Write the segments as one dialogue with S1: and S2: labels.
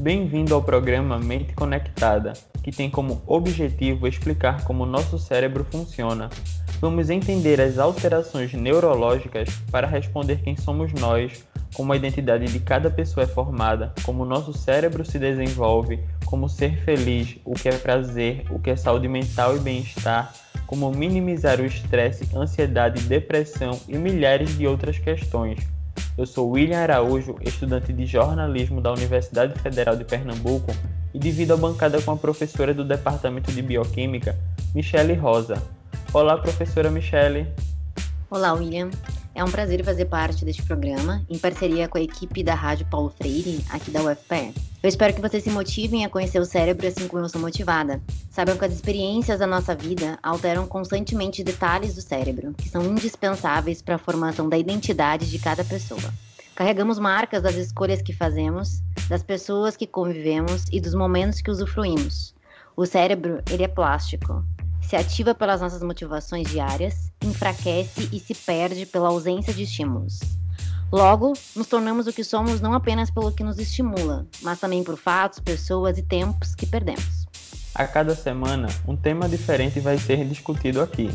S1: Bem-vindo ao programa Mente Conectada, que tem como objetivo explicar como nosso cérebro funciona. Vamos entender as alterações neurológicas para responder quem somos nós, como a identidade de cada pessoa é formada, como nosso cérebro se desenvolve, como ser feliz, o que é prazer, o que é saúde mental e bem-estar, como minimizar o estresse, ansiedade, depressão e milhares de outras questões. Eu sou William Araújo, estudante de jornalismo da Universidade Federal de Pernambuco e divido a bancada com a professora do Departamento de Bioquímica, Michele Rosa. Olá, professora Michele.
S2: Olá, William. É um prazer fazer parte deste programa, em parceria com a equipe da Rádio Paulo Freire, aqui da UFPE. Eu espero que vocês se motivem a conhecer o cérebro assim como eu sou motivada. Saibam que as experiências da nossa vida alteram constantemente detalhes do cérebro, que são indispensáveis para a formação da identidade de cada pessoa. Carregamos marcas das escolhas que fazemos, das pessoas que convivemos e dos momentos que usufruímos. O cérebro, ele é plástico se ativa pelas nossas motivações diárias, enfraquece e se perde pela ausência de estímulos. Logo, nos tornamos o que somos não apenas pelo que nos estimula, mas também por fatos, pessoas e tempos que perdemos.
S1: A cada semana, um tema diferente vai ser discutido aqui.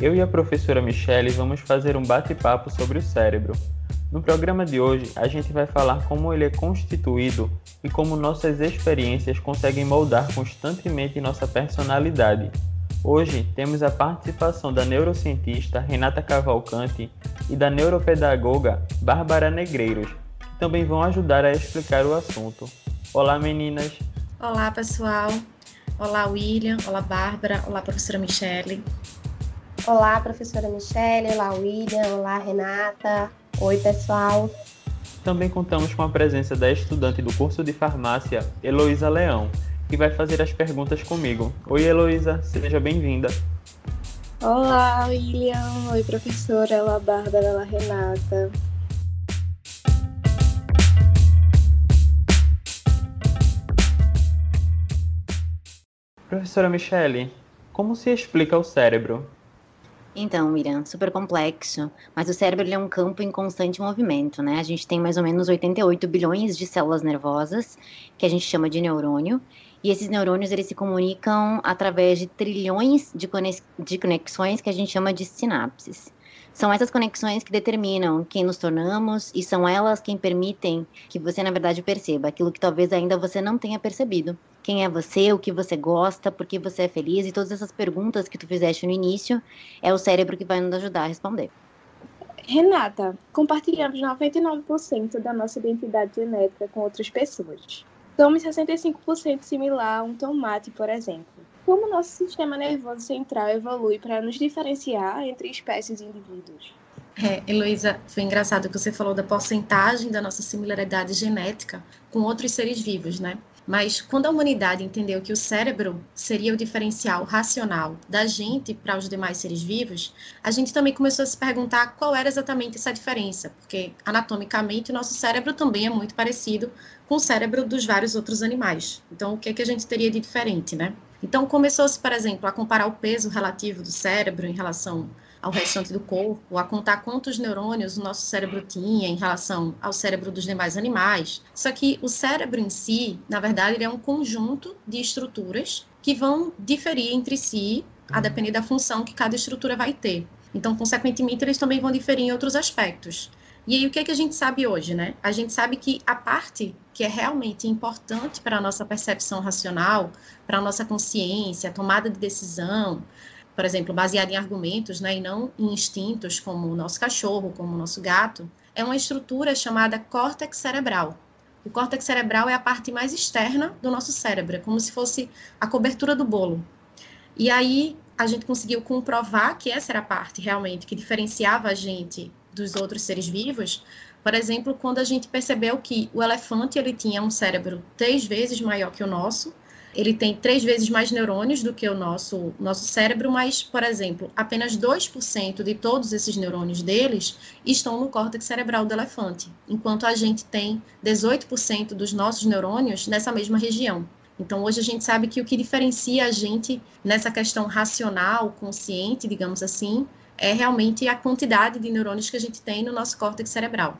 S1: Eu e a professora Michele vamos fazer um bate-papo sobre o cérebro. No programa de hoje, a gente vai falar como ele é constituído e como nossas experiências conseguem moldar constantemente nossa personalidade Hoje temos a participação da neurocientista Renata Cavalcante e da neuropedagoga Bárbara Negreiros, que também vão ajudar a explicar o assunto. Olá, meninas!
S3: Olá, pessoal! Olá, William! Olá, Bárbara! Olá, professora Michele!
S4: Olá, professora Michele! Olá, William! Olá, Renata! Oi, pessoal!
S1: Também contamos com a presença da estudante do curso de farmácia, Heloísa Leão, que vai fazer as perguntas comigo. Oi, Heloísa, seja bem-vinda.
S5: Olá, William. Oi, professora. Olá, Bárbara. Olá, Renata.
S1: Professora Michele, como se explica o cérebro?
S2: Então, William, super complexo, mas o cérebro é um campo em constante movimento, né? A gente tem mais ou menos 88 bilhões de células nervosas, que a gente chama de neurônio, e esses neurônios eles se comunicam através de trilhões de, de conexões que a gente chama de sinapses. São essas conexões que determinam quem nos tornamos e são elas quem permitem que você, na verdade, perceba aquilo que talvez ainda você não tenha percebido. Quem é você, o que você gosta, por que você é feliz e todas essas perguntas que tu fizeste no início, é o cérebro que vai nos ajudar a responder.
S5: Renata, compartilhamos 99% da nossa identidade genética com outras pessoas. Somos 65% similar a um tomate, por exemplo. Como nosso sistema nervoso central evolui para nos diferenciar entre espécies e indivíduos?
S3: É, Heloísa, foi engraçado que você falou da porcentagem da nossa similaridade genética com outros seres vivos, né? Mas quando a humanidade entendeu que o cérebro seria o diferencial racional da gente para os demais seres vivos, a gente também começou a se perguntar qual era exatamente essa diferença, porque anatomicamente o nosso cérebro também é muito parecido com o cérebro dos vários outros animais. Então, o que, é que a gente teria de diferente, né? Então, começou-se, por exemplo, a comparar o peso relativo do cérebro em relação ao restante do corpo, a contar quantos neurônios o nosso cérebro tinha em relação ao cérebro dos demais animais. Só que o cérebro em si, na verdade, ele é um conjunto de estruturas que vão diferir entre si a depender da função que cada estrutura vai ter. Então, consequentemente, eles também vão diferir em outros aspectos. E aí, o que, é que a gente sabe hoje, né? A gente sabe que a parte que é realmente importante para a nossa percepção racional, para a nossa consciência, a tomada de decisão, por exemplo, baseada em argumentos, né, e não em instintos, como o nosso cachorro, como o nosso gato, é uma estrutura chamada córtex cerebral. O córtex cerebral é a parte mais externa do nosso cérebro, é como se fosse a cobertura do bolo. E aí a gente conseguiu comprovar que essa era a parte realmente que diferenciava a gente dos outros seres vivos. Por exemplo, quando a gente percebeu que o elefante ele tinha um cérebro três vezes maior que o nosso, ele tem três vezes mais neurônios do que o nosso, nosso cérebro, mas, por exemplo, apenas 2% de todos esses neurônios deles estão no córtex cerebral do elefante, enquanto a gente tem 18% dos nossos neurônios nessa mesma região. Então, hoje a gente sabe que o que diferencia a gente nessa questão racional, consciente, digamos assim, é realmente a quantidade de neurônios que a gente tem no nosso córtex cerebral.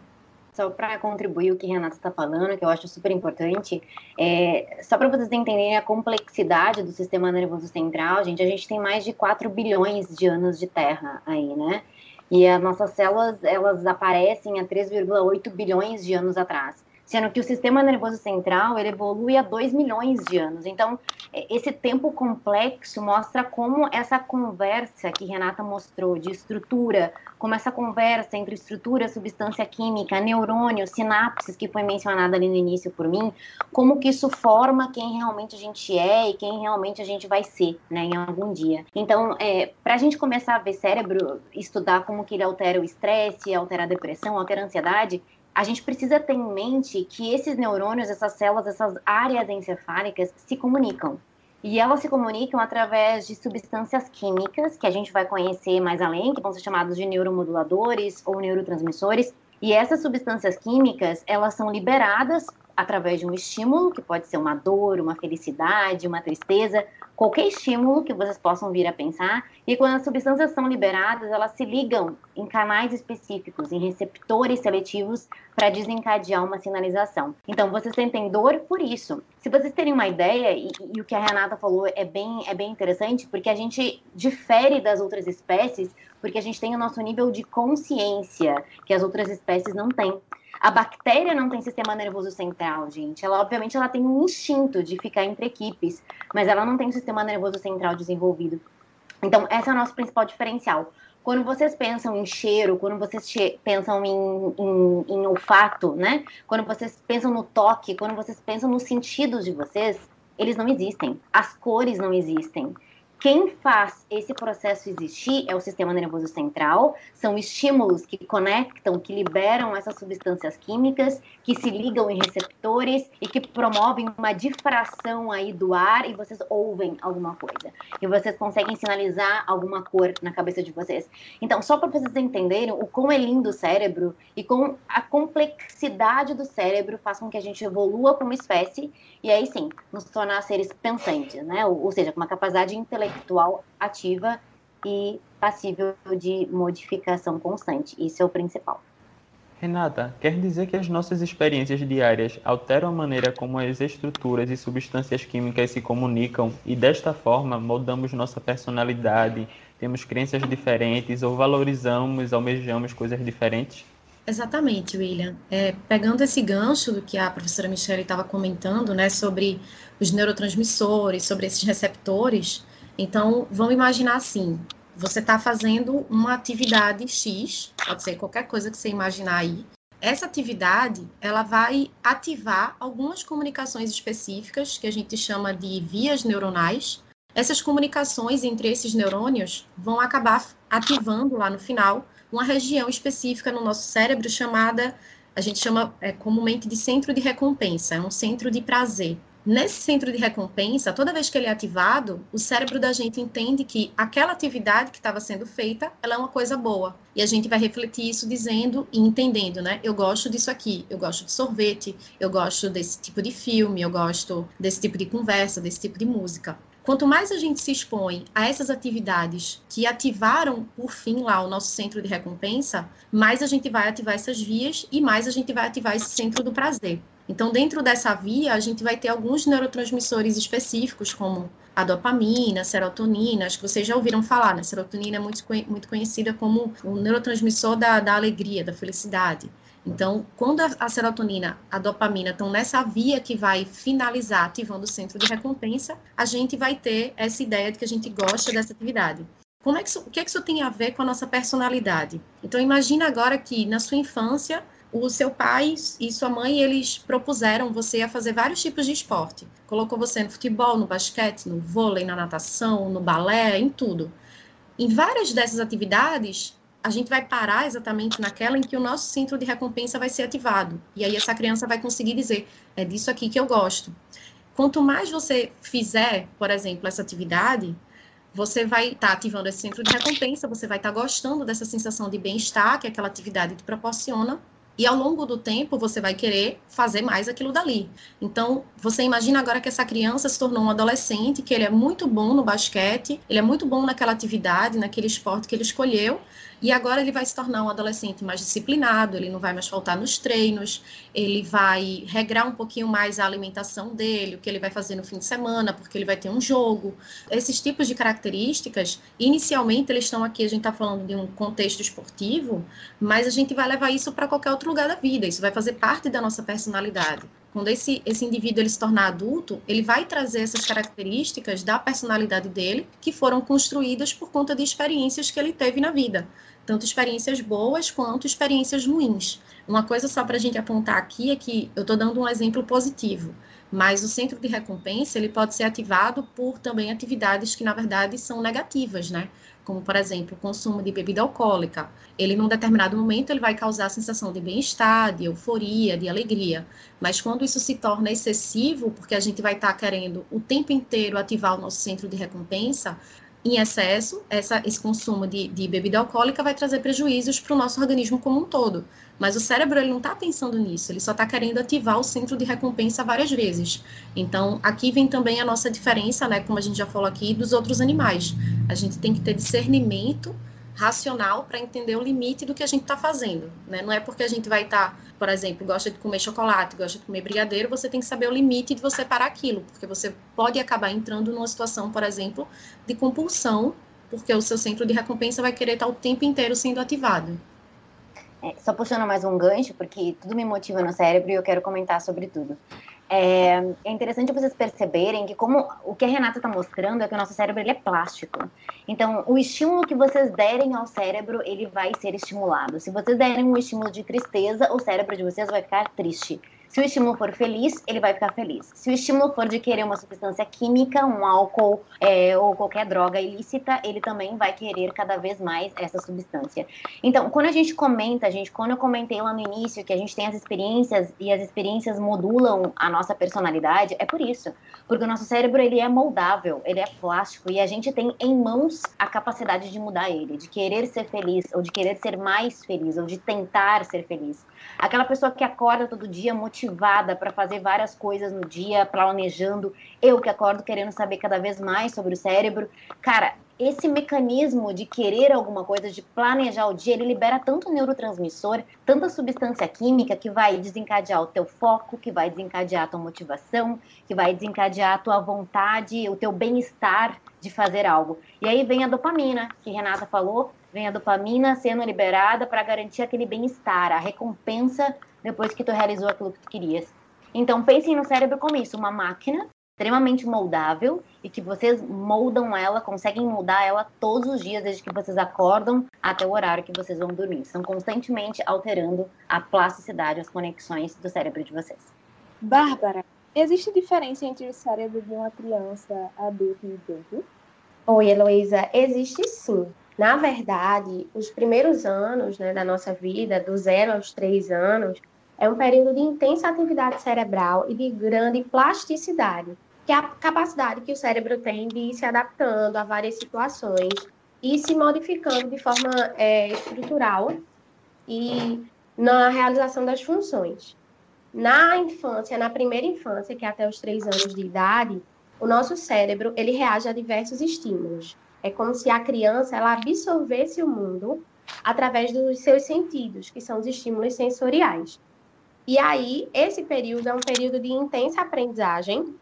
S2: Só para contribuir o que Renata está falando, que eu acho super importante, é, só para vocês entenderem a complexidade do sistema nervoso central, gente, a gente tem mais de 4 bilhões de anos de Terra aí, né? E as nossas células, elas aparecem há 3,8 bilhões de anos atrás sendo que o sistema nervoso central evolui há 2 milhões de anos. Então, é, esse tempo complexo mostra como essa conversa que Renata mostrou de estrutura, como essa conversa entre estrutura, substância química, neurônio, sinapses, que foi mencionada ali no início por mim, como que isso forma quem realmente a gente é e quem realmente a gente vai ser, né, em algum dia. Então, é, para a gente começar a ver cérebro, estudar como que ele altera o estresse, altera a depressão, altera a ansiedade, a gente precisa ter em mente que esses neurônios, essas células, essas áreas encefálicas se comunicam. E elas se comunicam através de substâncias químicas, que a gente vai conhecer mais além, que vão ser chamados de neuromoduladores ou neurotransmissores. E essas substâncias químicas, elas são liberadas através de um estímulo, que pode ser uma dor, uma felicidade, uma tristeza, qualquer estímulo que vocês possam vir a pensar. E quando as substâncias são liberadas, elas se ligam em canais específicos, em receptores seletivos para desencadear uma sinalização. Então, vocês sentem dor por isso. Se vocês terem uma ideia, e, e, o que a Renata falou é bem, é bem interessante, porque a gente difere das outras espécies, porque a gente tem o nosso nível de consciência, que as outras espécies não têm. A bactéria não tem sistema nervoso central, gente. Ela, obviamente, ela tem um instinto de ficar entre equipes, mas ela não tem um sistema nervoso central desenvolvido. Então, esse é o nosso principal diferencial. Quando vocês pensam em cheiro, quando vocês pensam em, em, em olfato, né? Quando vocês pensam no toque, quando vocês pensam nos sentidos de vocês, eles não existem. As cores não existem. Quem faz esse processo existir é o sistema nervoso central, são estímulos que conectam, que liberam essas substâncias químicas, que se ligam em receptores e que promovem uma difração aí do ar e vocês ouvem alguma coisa. E vocês conseguem sinalizar alguma cor na cabeça de vocês. Então, só para vocês entenderem o quão é lindo o cérebro e com a complexidade do cérebro faz com que a gente evolua como espécie e aí sim, nos tornar seres pensantes, né? Ou, ou seja, com uma capacidade intelectual intelectual ativa e passível de modificação constante. Isso é o principal.
S1: Renata, quer dizer que as nossas experiências diárias alteram a maneira como as estruturas e substâncias químicas se comunicam e desta forma moldamos nossa personalidade, temos crenças diferentes ou valorizamos, almejamos coisas diferentes?
S3: Exatamente, William. É, pegando esse gancho do que a professora Michelle estava comentando, né, sobre os neurotransmissores, sobre esses receptores, então, vamos imaginar assim: você está fazendo uma atividade X, pode ser qualquer coisa que você imaginar aí. Essa atividade, ela vai ativar algumas comunicações específicas que a gente chama de vias neuronais. Essas comunicações entre esses neurônios vão acabar ativando lá no final uma região específica no nosso cérebro chamada, a gente chama é, comumente de centro de recompensa, é um centro de prazer. Nesse centro de recompensa, toda vez que ele é ativado, o cérebro da gente entende que aquela atividade que estava sendo feita, ela é uma coisa boa. E a gente vai refletir isso dizendo e entendendo, né? Eu gosto disso aqui, eu gosto de sorvete, eu gosto desse tipo de filme, eu gosto desse tipo de conversa, desse tipo de música. Quanto mais a gente se expõe a essas atividades que ativaram, por fim, lá o nosso centro de recompensa, mais a gente vai ativar essas vias e mais a gente vai ativar esse centro do prazer. Então, dentro dessa via, a gente vai ter alguns neurotransmissores específicos, como a dopamina, a serotonina, acho que vocês já ouviram falar, né? Serotonina é muito, muito conhecida como o neurotransmissor da, da alegria, da felicidade. Então, quando a, a serotonina, a dopamina estão nessa via que vai finalizar ativando o centro de recompensa, a gente vai ter essa ideia de que a gente gosta dessa atividade. Como é que isso, o que, é que isso tem a ver com a nossa personalidade? Então, imagina agora que na sua infância o seu pai e sua mãe, eles propuseram você a fazer vários tipos de esporte. Colocou você no futebol, no basquete, no vôlei, na natação, no balé, em tudo. Em várias dessas atividades, a gente vai parar exatamente naquela em que o nosso centro de recompensa vai ser ativado. E aí essa criança vai conseguir dizer, é disso aqui que eu gosto. Quanto mais você fizer, por exemplo, essa atividade, você vai estar tá ativando esse centro de recompensa, você vai estar tá gostando dessa sensação de bem-estar que aquela atividade te proporciona, E ao longo do tempo, você vai querer fazer mais aquilo dali. Então, você imagina agora que essa criança se tornou um adolescente, que ele é muito bom no basquete, ele é muito bom naquela atividade, naquele esporte que ele escolheu, e agora ele vai se tornar um adolescente mais disciplinado, ele não vai mais faltar nos treinos, ele vai regrar um pouquinho mais a alimentação dele, o que ele vai fazer no fim de semana, porque ele vai ter um jogo. Esses tipos de características, inicialmente eles estão aqui, a gente está falando de um contexto esportivo, mas a gente vai levar isso para qualquer outro lugar da vida, isso vai fazer parte da nossa personalidade quando esse, esse indivíduo ele se tornar adulto, ele vai trazer essas características da personalidade dele que foram construídas por conta de experiências que ele teve na vida tanto experiências boas quanto experiências ruins. Uma coisa só para a gente apontar aqui é que eu estou dando um exemplo positivo, mas o centro de recompensa ele pode ser ativado por também atividades que na verdade são negativas, né? Como por exemplo o consumo de bebida alcoólica. Ele num determinado momento ele vai causar a sensação de bem-estar, de euforia, de alegria, mas quando isso se torna excessivo, porque a gente vai estar tá querendo o tempo inteiro ativar o nosso centro de recompensa, em excesso, essa, esse consumo de, de bebida alcoólica vai trazer prejuízos para o nosso organismo como um todo. Mas o cérebro ele não está pensando nisso, ele só está querendo ativar o centro de recompensa várias vezes. Então, aqui vem também a nossa diferença, né, como a gente já falou aqui, dos outros animais. A gente tem que ter discernimento racional para entender o limite do que a gente está fazendo. Né? Não é porque a gente vai estar, tá, por exemplo, gosta de comer chocolate, gosta de comer brigadeiro, você tem que saber o limite de você parar aquilo, porque você pode acabar entrando numa situação, por exemplo, de compulsão, porque o seu centro de recompensa vai querer estar tá o tempo inteiro sendo ativado.
S2: É, só puxando mais um gancho, porque tudo me motiva no cérebro e eu quero comentar sobre tudo. É, é, interessante vocês perceberem que como o que a Renata está mostrando é que o nosso cérebro ele é plástico. Então, o estímulo que vocês derem ao cérebro, ele vai ser estimulado. Se vocês derem um estímulo de tristeza, o cérebro de vocês vai ficar triste. Se o estímulo for feliz, ele vai ficar feliz. Se o estímulo for de querer uma substância química, um álcool é, ou qualquer droga ilícita, ele também vai querer cada vez mais essa substância. Então, quando a gente comenta, gente, quando eu comentei lá no início que a gente tem as experiências e as experiências modulam a nossa personalidade, é por isso. Porque o nosso cérebro, ele é moldável, ele é plástico e a gente tem em mãos a capacidade de mudar ele, de querer ser feliz ou de querer ser mais feliz ou de tentar ser feliz. Aquela pessoa que acorda todo dia motivada para fazer várias coisas no dia, planejando. Eu que acordo querendo saber cada vez mais sobre o cérebro. Cara, esse mecanismo de querer alguma coisa, de planejar o dia, ele libera tanto neurotransmissor, tanta substância química que vai desencadear o teu foco, que vai desencadear a tua motivação, que vai desencadear a tua vontade, o teu bem-estar de fazer algo. E aí vem a dopamina, que Renata falou, vem a dopamina sendo liberada para garantir aquele bem-estar, a recompensa depois que tu realizou aquilo que tu querias. Então pensem no cérebro como isso, uma máquina extremamente moldável e que vocês moldam ela, conseguem moldar ela todos os dias, desde que vocês acordam até o horário que vocês vão dormir. Estão constantemente alterando a plasticidade, as conexões do cérebro de vocês.
S5: Bárbara, existe diferença entre o cérebro de uma criança, adulto e idoso?
S4: Oi, Heloísa, existe sim. Na verdade, os primeiros anos né, da nossa vida, do zero aos três anos, é um período de intensa atividade cerebral e de grande plasticidade, que é a capacidade que o cérebro tem de ir se adaptando a várias situações e se modificando de forma é, estrutural e na realização das funções. Na infância, na primeira infância, que é até os três anos de idade, o nosso cérebro ele reage a diversos estímulos. É como se a criança ela absorvesse o mundo através dos seus sentidos, que são os estímulos sensoriais. E aí, esse período é um período de intensa aprendizagem.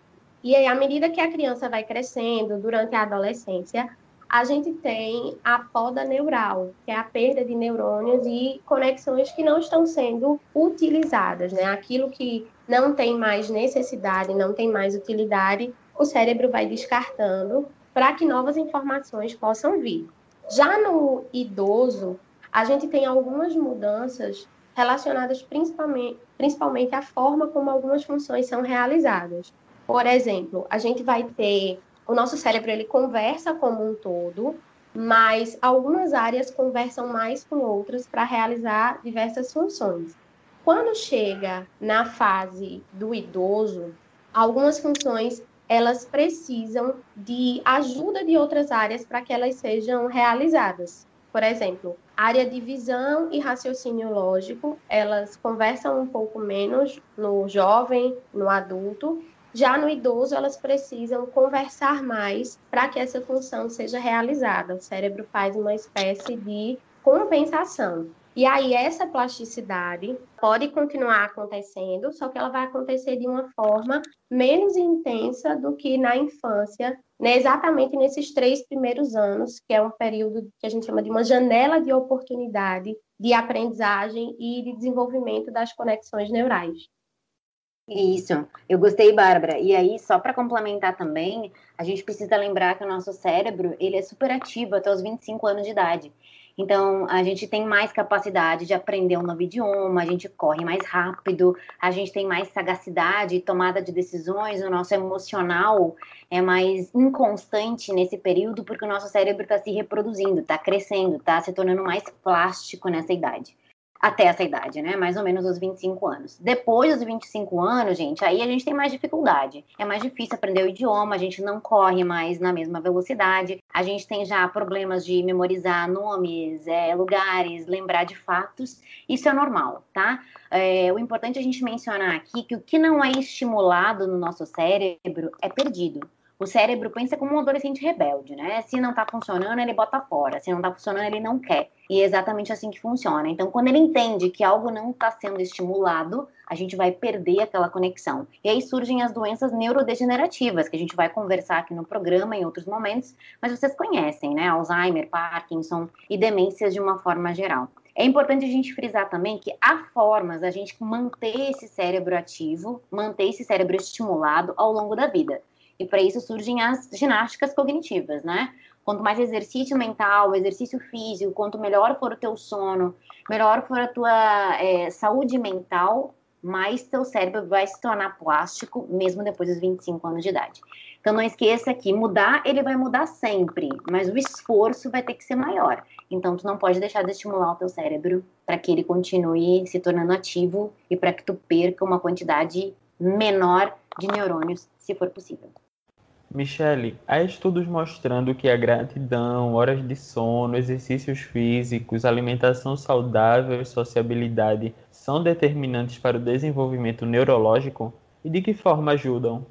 S4: E aí, à medida que a criança vai crescendo, durante a adolescência, a gente tem a poda neural, que é a perda de neurônios e conexões que não estão sendo utilizadas, né? Aquilo que não tem mais necessidade, não tem mais utilidade, o cérebro vai descartando para que novas informações possam vir. Já no idoso, a gente tem algumas mudanças relacionadas principalmente, principalmente à forma como algumas funções são realizadas. Por exemplo, a gente vai ter o nosso cérebro ele conversa como um todo, mas algumas áreas conversam mais com outras para realizar diversas funções. Quando chega na fase do idoso, algumas funções elas precisam de ajuda de outras áreas para que elas sejam realizadas. Por exemplo, área de visão e raciocínio lógico, elas conversam um pouco menos no jovem, no adulto. Já no idoso, elas precisam conversar mais para que essa função seja realizada. O cérebro faz uma espécie de compensação. E aí, essa plasticidade pode continuar acontecendo, só que ela vai acontecer de uma forma menos intensa do que na infância, né? exatamente nesses três primeiros anos, que é um período que a gente chama de uma janela de oportunidade de aprendizagem e de desenvolvimento das conexões neurais.
S2: Isso, eu gostei, Bárbara. E aí, só para complementar também, a gente precisa lembrar que o nosso cérebro ele é super ativo até os 25 anos de idade. Então, a gente tem mais capacidade de aprender um novo idioma, a gente corre mais rápido, a gente tem mais sagacidade e tomada de decisões, o nosso emocional é mais inconstante nesse período, porque o nosso cérebro está se reproduzindo, está crescendo, está se tornando mais plástico nessa idade até essa idade, né? Mais ou menos os 25 anos. Depois dos 25 anos, gente, aí a gente tem mais dificuldade. É mais difícil aprender o idioma, a gente não corre mais na mesma velocidade, a gente tem já problemas de memorizar nomes, é, lugares, lembrar de fatos. Isso é normal, tá? É, o importante é a gente mencionar aqui que o que não é estimulado no nosso cérebro é perdido. O cérebro pensa como um adolescente rebelde, né? Se não tá funcionando, ele bota fora. Se não tá funcionando, ele não quer. E é exatamente assim que funciona. Então, quando ele entende que algo não está sendo estimulado, a gente vai perder aquela conexão. E aí surgem as doenças neurodegenerativas, que a gente vai conversar aqui no programa em outros momentos, mas vocês conhecem, né? Alzheimer, Parkinson e demências de uma forma geral. É importante a gente frisar também que há formas da gente manter esse cérebro ativo, manter esse cérebro estimulado ao longo da vida. E para isso surgem as ginásticas cognitivas, né? Quanto mais exercício mental, exercício físico, quanto melhor for o teu sono, melhor for a tua é, saúde mental, mais teu cérebro vai se tornar plástico, mesmo depois dos 25 anos de idade. Então não esqueça que mudar, ele vai mudar sempre, mas o esforço vai ter que ser maior. Então tu não pode deixar de estimular o teu cérebro para que ele continue se tornando ativo e para que tu perca uma quantidade menor de neurônios, se for possível.
S1: Michele, há estudos mostrando que a gratidão, horas de sono, exercícios físicos, alimentação saudável e sociabilidade são determinantes para o desenvolvimento neurológico? E de que forma ajudam?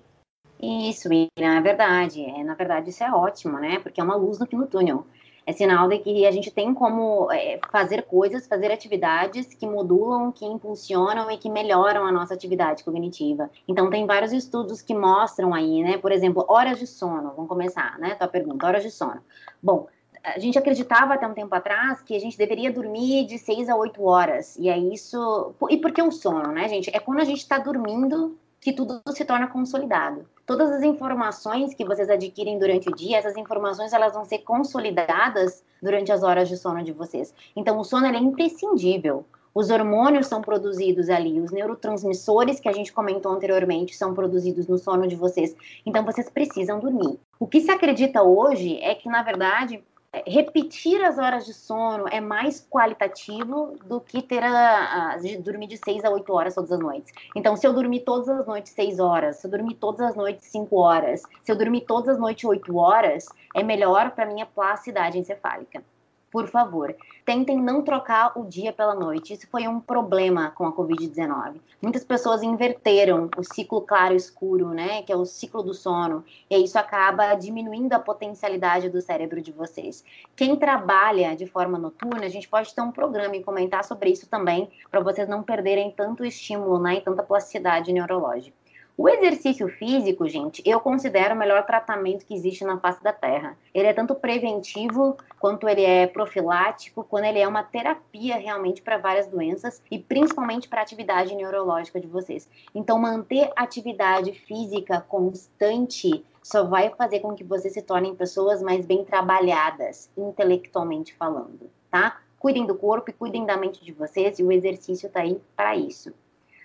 S2: Isso, é verdade. É, na verdade, isso é ótimo, né? Porque é uma luz no túnel é sinal de que a gente tem como é, fazer coisas, fazer atividades que modulam, que impulsionam e que melhoram a nossa atividade cognitiva. Então, tem vários estudos que mostram aí, né? Por exemplo, horas de sono. Vamos começar, né? Tua pergunta, horas de sono. Bom, a gente acreditava até um tempo atrás que a gente deveria dormir de 6 a 8 horas. E é isso. E por que o sono, né, gente? É quando a gente está dormindo que tudo se torna consolidado. Todas as informações que vocês adquirem durante o dia, essas informações elas vão ser consolidadas durante as horas de sono de vocês. Então o sono é imprescindível. Os hormônios são produzidos ali, os neurotransmissores que a gente comentou anteriormente são produzidos no sono de vocês. Então vocês precisam dormir. O que se acredita hoje é que na verdade repetir as horas de sono é mais qualitativo do que ter a, a, de dormir de 6 a 8 horas todas as noites. Então, se eu dormir todas as noites 6 horas, se eu dormir todas as noites 5 horas, se eu dormir todas as noites 8 horas, é melhor para minha plasticidade encefálica por favor, tentem não trocar o dia pela noite. Isso foi um problema com a Covid-19. Muitas pessoas inverteram o ciclo claro-escuro, né, que é o ciclo do sono, e isso acaba diminuindo a potencialidade do cérebro de vocês. Quem trabalha de forma noturna, a gente pode ter um programa e comentar sobre isso também, para vocês não perderem tanto estímulo, né, e tanta plasticidade neurológica. O exercício físico, gente, eu considero o melhor tratamento que existe na face da Terra. Ele é tanto preventivo quanto ele é profilático, quando ele é uma terapia realmente para várias doenças e principalmente para a atividade neurológica de vocês. Então, manter atividade física constante só vai fazer com que vocês se tornem pessoas mais bem trabalhadas, intelectualmente falando, tá? Cuidem do corpo e cuidem da mente de vocês e o exercício está aí para isso.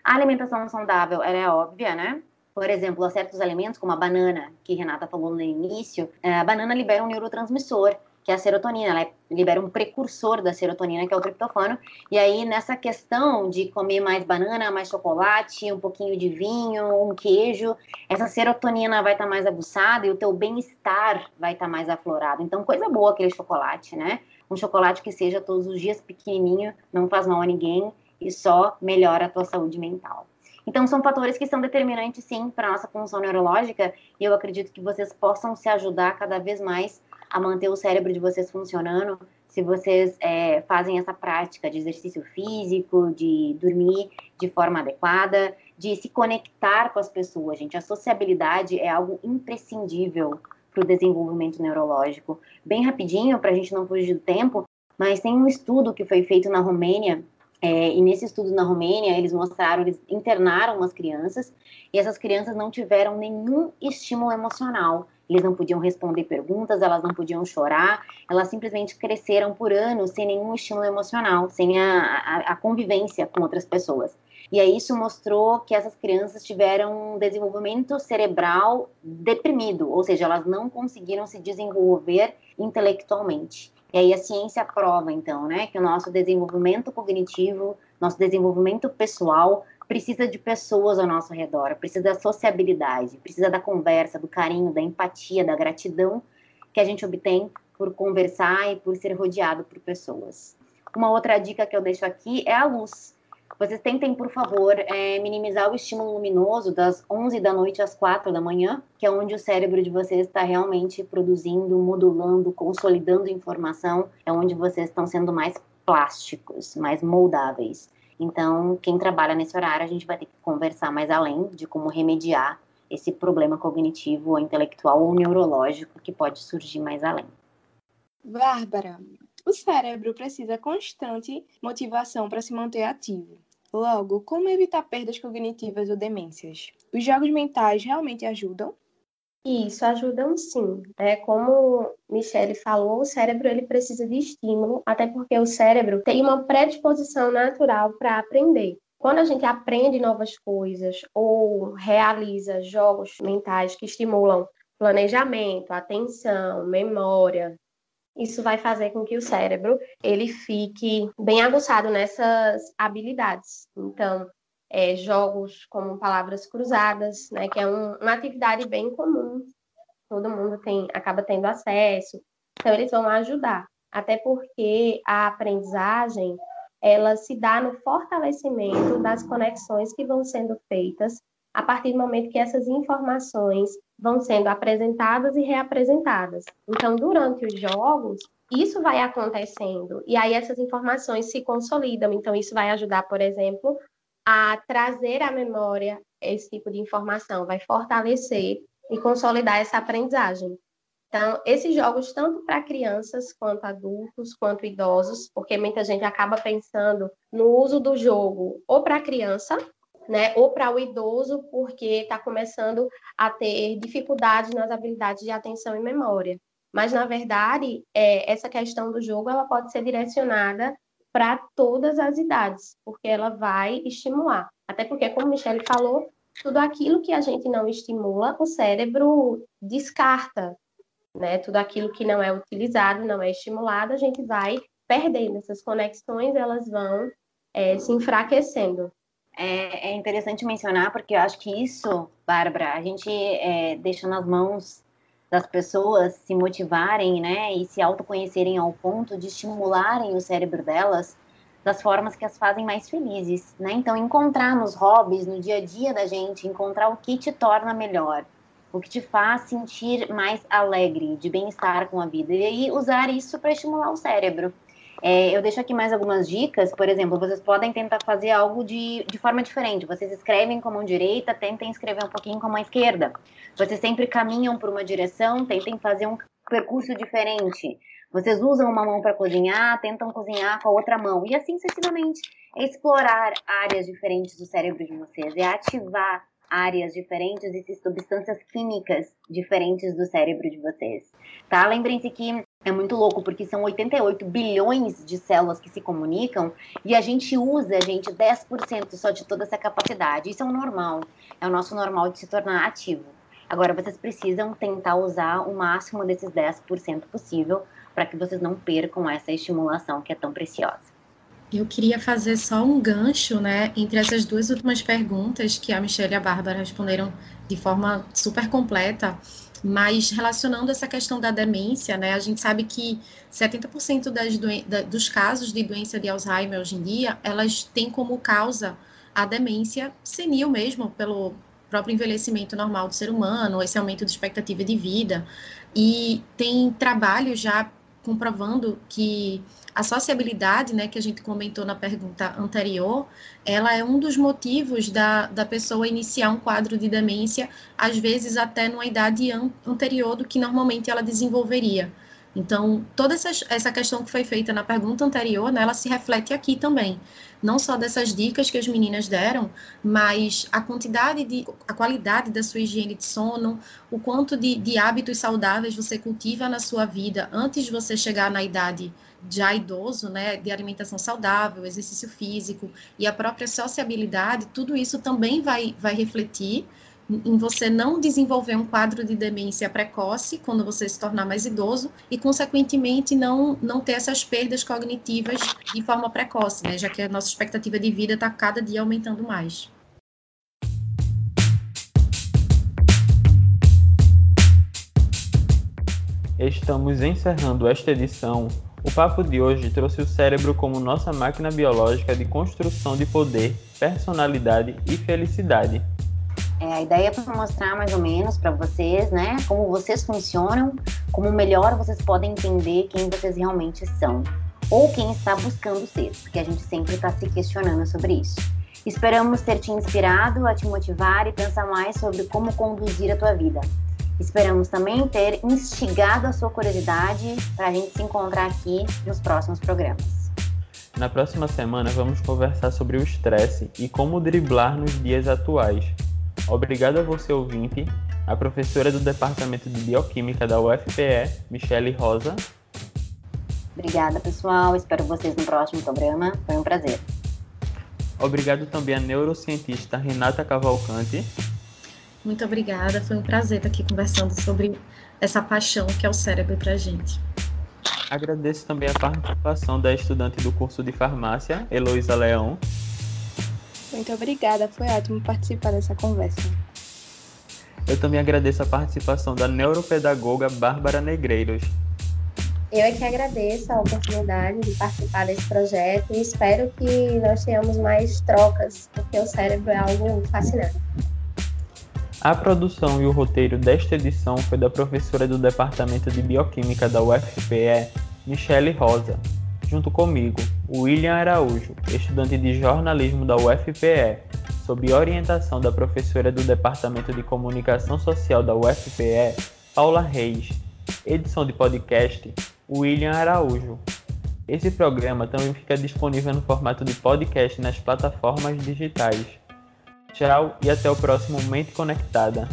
S2: A alimentação saudável ela é óbvia, né? Por exemplo, certos alimentos, como a banana, que Renata falou no início, é, a banana libera um neurotransmissor, que é a serotonina. Ela libera um precursor da serotonina, que é o triptofano. E aí, nessa questão de comer mais banana, mais chocolate, um pouquinho de vinho, um queijo, essa serotonina vai estar tá mais aguçada e o teu bem-estar vai estar tá mais aflorado. Então, coisa boa aquele chocolate, né? um chocolate que seja todos os dias pequenininho, não faz mal a ninguém e só melhora a tua saúde mental. Então, são fatores que são determinantes, sim, para a nossa função neurológica, e eu acredito que vocês possam se ajudar cada vez mais a manter o cérebro de vocês funcionando, se vocês é, fazem essa prática de exercício físico, de dormir de forma adequada, de se conectar com as pessoas, gente. A sociabilidade é algo imprescindível para o desenvolvimento neurológico. Bem rapidinho, para a gente não fugir do tempo, mas tem um estudo que foi feito na Romênia é, e nesse estudo na Romênia, eles mostraram, eles internaram as crianças e essas crianças não tiveram nenhum estímulo emocional. Eles não podiam responder perguntas, elas não podiam chorar, elas simplesmente cresceram por anos sem nenhum estímulo emocional, sem a, a, a convivência com outras pessoas. E aí isso mostrou que essas crianças tiveram um desenvolvimento cerebral deprimido, ou seja, elas não conseguiram se desenvolver intelectualmente. E aí a ciência prova, então, né, que o nosso desenvolvimento cognitivo, nosso desenvolvimento pessoal precisa de pessoas ao nosso redor, precisa da sociabilidade, precisa da conversa, do carinho, da empatia, da gratidão que a gente obtém por conversar e por ser rodeado por pessoas. Uma outra dica que eu deixo aqui é a luz. Vocês tentem, por favor, é, minimizar o estímulo luminoso das 11 da noite às 4 da manhã, que é onde o cérebro de vocês está realmente produzindo, modulando, consolidando informação, é onde vocês estão sendo mais plásticos, mais moldáveis. Então, quem trabalha nesse horário, a gente vai ter que conversar mais além de como remediar esse problema cognitivo, ou intelectual ou neurológico que pode surgir mais além.
S5: Bárbara, o cérebro precisa constante motivação para se manter ativo. Logo, como evitar perdas cognitivas ou demências? Os jogos mentais realmente ajudam?
S4: Isso, ajudam sim. É, como Michele falou, o cérebro ele precisa de estímulo, até porque o cérebro tem uma predisposição natural para aprender. Quando a gente aprende novas coisas ou realiza jogos mentais que estimulam planejamento, atenção, memória, isso vai fazer com que o cérebro ele fique bem aguçado nessas habilidades. Então, é, jogos como palavras cruzadas, né, que é um, uma atividade bem comum, todo mundo tem, acaba tendo acesso, então eles vão ajudar, até porque a aprendizagem ela se dá no fortalecimento das conexões que vão sendo feitas a partir do momento que essas informações vão sendo apresentadas e reapresentadas. Então, durante os jogos, isso vai acontecendo e aí essas informações se consolidam. Então, isso vai ajudar, por exemplo, a trazer à memória esse tipo de informação, vai fortalecer e consolidar essa aprendizagem. Então, esses jogos, tanto para crianças, quanto adultos, quanto idosos, porque muita gente acaba pensando no uso do jogo ou para criança, né, ou para o idoso, porque está começando a ter dificuldades nas habilidades de atenção e memória. Mas, na verdade, é, essa questão do jogo ela pode ser direcionada para todas as idades, porque ela vai estimular. Até porque, como Michele falou, tudo aquilo que a gente não estimula, o cérebro descarta. Né? Tudo aquilo que não é utilizado, não é estimulado, a gente vai perdendo essas conexões, elas vão é, se enfraquecendo
S2: é, é, interessante mencionar, porque eu acho que isso, Bárbara, a gente é, deixa nas mãos das pessoas se motivarem, né, e se autoconhecerem ao ponto de estimularem o cérebro delas das formas que as fazem mais felizes, né? Então, encontrar nos hobbies, no dia a dia da gente, encontrar o que te torna melhor, o que te faz sentir mais alegre, de bem-estar com a vida, e aí usar isso para estimular o cérebro. É, eu deixo aqui mais algumas dicas. Por exemplo, vocês podem tentar fazer algo de, de forma diferente. Vocês escrevem com a mão direita, tentem escrever um pouquinho com a mão esquerda. Vocês sempre caminham por uma direção, tentem fazer um percurso diferente. Vocês usam uma mão para cozinhar, tentam cozinhar com a outra mão. E assim sucessivamente. É explorar áreas diferentes do cérebro de vocês, é ativar áreas diferentes e substâncias químicas diferentes do cérebro de vocês. Tá? Lembrem-se que é muito louco, porque são 88 bilhões de células que se comunicam e a gente usa, gente, 10% só de toda essa capacidade. Isso é o normal, é o nosso normal de se tornar ativo. Agora, vocês precisam tentar usar o máximo desses 10% possível para que vocês não percam essa estimulação que é tão preciosa.
S3: Eu queria fazer só um gancho, né, entre essas duas últimas perguntas que a Michelle e a Bárbara responderam de forma super completa. Mas relacionando essa questão da demência, né, a gente sabe que 70% das da, dos casos de doença de Alzheimer hoje em dia, elas têm como causa a demência senil mesmo, pelo próprio envelhecimento normal do ser humano, esse aumento de expectativa de vida. E tem trabalho já comprovando que a sociabilidade, né, que a gente comentou na pergunta anterior, ela é um dos motivos da, da pessoa iniciar um quadro de demência, às vezes até numa idade an anterior do que normalmente ela desenvolveria. Então, toda essa, questão que foi feita na pergunta anterior, né, ela se reflete aqui também. Não só dessas dicas que as meninas deram, mas a quantidade de, a qualidade da sua higiene de sono, o quanto de, de hábitos saudáveis você cultiva na sua vida antes de você chegar na idade já idoso, né, de alimentação saudável, exercício físico e a própria sociabilidade, tudo isso também vai, vai refletir em você não desenvolver um quadro de demência precoce quando você se tornar mais idoso e, consequentemente, não, não ter essas perdas cognitivas de forma precoce, né, já que a nossa expectativa de vida está cada dia aumentando mais.
S1: Estamos encerrando esta edição. O papo de hoje trouxe o cérebro como nossa máquina biológica de construção de poder, personalidade e felicidade.
S2: É, a ideia é para mostrar mais ou menos para vocês, né, como vocês funcionam, como melhor vocês podem entender quem vocês realmente são, ou quem está buscando ser, porque a gente sempre está se questionando sobre isso. Esperamos ter te inspirado a te motivar e pensar mais sobre como conduzir a tua vida. Esperamos também ter instigado a sua curiosidade para a gente se encontrar aqui nos próximos programas.
S1: Na próxima semana vamos conversar sobre o estresse e como driblar nos dias atuais. Obrigado a você, ouvinte, a professora do Departamento de Bioquímica da UFPE, Michele Rosa.
S2: Obrigada, pessoal. Espero vocês no próximo programa. Foi um prazer.
S1: Obrigado também à neurocientista Renata Cavalcante.
S3: Muito obrigada. Foi um prazer estar aqui conversando sobre essa paixão que é o cérebro para a gente.
S1: Agradeço também a participação da estudante do curso de farmácia, Heloísa Leão.
S5: Muito obrigada, foi ótimo participar dessa conversa.
S1: Eu também agradeço a participação da neuropedagoga Bárbara Negreiros.
S4: Eu é que agradeço a oportunidade de participar desse projeto e espero que nós tenhamos mais trocas, porque o cérebro é algo fascinante.
S1: A produção e o roteiro desta edição foi da professora do Departamento de Bioquímica da UFPE, Michele Rosa junto comigo, William Araújo, estudante de jornalismo da UFPE, sob orientação da professora do Departamento de Comunicação Social da UFPE, Paula Reis. Edição de podcast, William Araújo. Esse programa também fica disponível no formato de podcast nas plataformas digitais. Tchau e até o próximo Mente Conectada.